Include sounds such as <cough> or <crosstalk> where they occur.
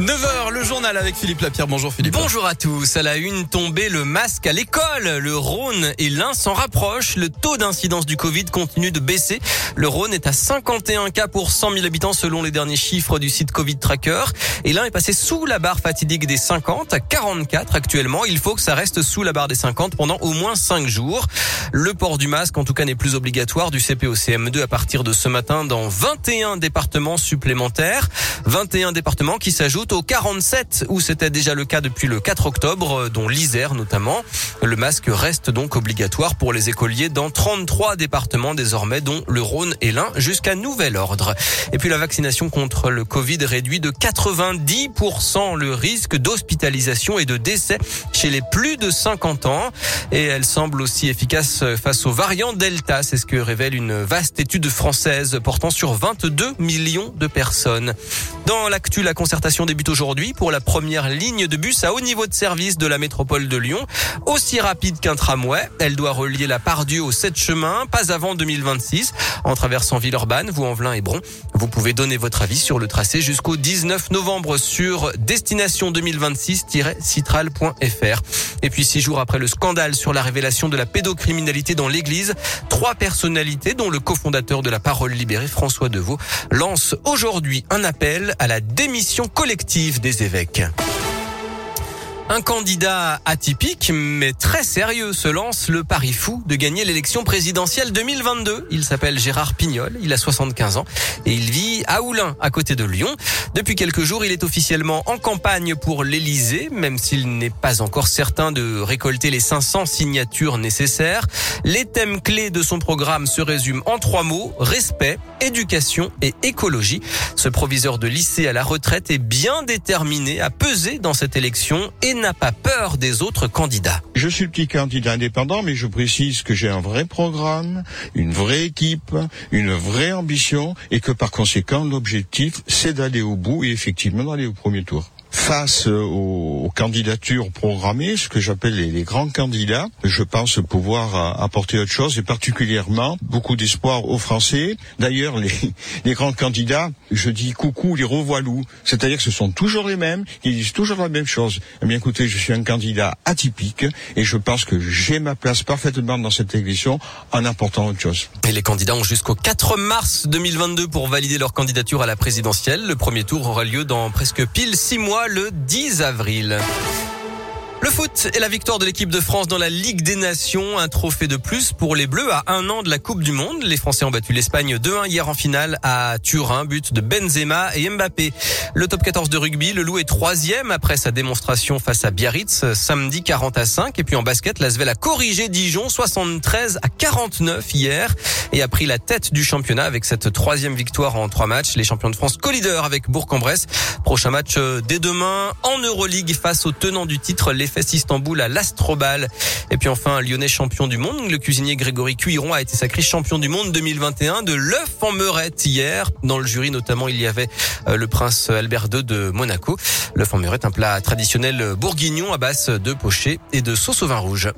9h, le journal avec Philippe Lapierre. Bonjour Philippe. Bonjour à tous. À la une, tombée le masque à l'école. Le Rhône et l'Ain s'en rapprochent. Le taux d'incidence du Covid continue de baisser. Le Rhône est à 51 cas pour 100 000 habitants selon les derniers chiffres du site Covid Tracker. Et l'Ain est passé sous la barre fatidique des 50 à 44 actuellement. Il faut que ça reste sous la barre des 50 pendant au moins 5 jours. Le port du masque, en tout cas, n'est plus obligatoire du CP au CM2 à partir de ce matin dans 21 départements supplémentaires. 21 départements qui s'ajoutent au 47 où c'était déjà le cas depuis le 4 octobre, euh, dont l'Isère notamment. Le masque reste donc obligatoire pour les écoliers dans 33 départements désormais, dont le Rhône et l'Ain, jusqu'à nouvel ordre. Et puis la vaccination contre le Covid réduit de 90% le risque d'hospitalisation et de décès chez les plus de 50 ans. Et elle semble aussi efficace face aux variants Delta. C'est ce que révèle une vaste étude française portant sur 22 millions de personnes. Dans l'actu, la concertation débute aujourd'hui pour la première ligne de bus à haut niveau de service de la métropole de Lyon. Aussi rapide qu'un tramway, elle doit relier la Pardieu au 7 chemins, pas avant 2026, en traversant Villeurbanne, Vaux-en-Velin et Bron. Vous pouvez donner votre avis sur le tracé jusqu'au 19 novembre sur destination 2026-citral.fr. Et puis six jours après le scandale sur la révélation de la pédocriminalité dans l'église, trois personnalités, dont le cofondateur de la Parole libérée, François Deveau, lancent aujourd'hui un appel à la démission collective des évêques. Un candidat atypique mais très sérieux se lance le pari fou de gagner l'élection présidentielle 2022. Il s'appelle Gérard Pignol, il a 75 ans et il vit à Oulin, à côté de Lyon. Depuis quelques jours, il est officiellement en campagne pour l'Élysée, même s'il n'est pas encore certain de récolter les 500 signatures nécessaires. Les thèmes clés de son programme se résument en trois mots, respect, éducation et écologie. Ce proviseur de lycée à la retraite est bien déterminé à peser dans cette élection et n'a pas peur des autres candidats. Je suis le petit candidat indépendant, mais je précise que j'ai un vrai programme, une vraie équipe, une vraie ambition et que par conséquent, l'objectif, c'est d'aller au bout et effectivement d'aller au premier tour face aux, candidatures programmées, ce que j'appelle les, grands candidats, je pense pouvoir apporter autre chose et particulièrement beaucoup d'espoir aux Français. D'ailleurs, les, <laughs> grands candidats, je dis coucou les revoilous, c'est-à-dire que ce sont toujours les mêmes, ils disent toujours la même chose. Eh bien écoutez, je suis un candidat atypique et je pense que j'ai ma place parfaitement dans cette élection en apportant autre chose. Et les candidats ont jusqu'au 4 mars 2022 pour valider leur candidature à la présidentielle. Le premier tour aura lieu dans presque pile six mois 10 avril. Le foot et la victoire de l'équipe de France dans la Ligue des Nations, un trophée de plus pour les Bleus à un an de la Coupe du Monde. Les Français ont battu l'Espagne 2-1 hier en finale à Turin, but de Benzema et Mbappé. Le top 14 de rugby, le Loup est troisième après sa démonstration face à Biarritz samedi 40 à 5. Et puis en basket, l'Asvel a corrigé Dijon 73 à 49 hier et a pris la tête du championnat avec cette troisième victoire en trois matchs. Les champions de France co-leader avec Bourg-en-Bresse. Prochain match euh, dès demain en Euroleague face au tenant du titre, Fest Istanbul à l'Astrobal. Et puis enfin, un Lyonnais champion du monde. Le cuisinier Grégory Cuiron a été sacré champion du monde 2021 de l'œuf en meurette hier. Dans le jury notamment, il y avait euh, le prince Albert II de Monaco. L'œuf en meurette, un plat traditionnel bourguignon à base de pochés et de sauce au vin rouge.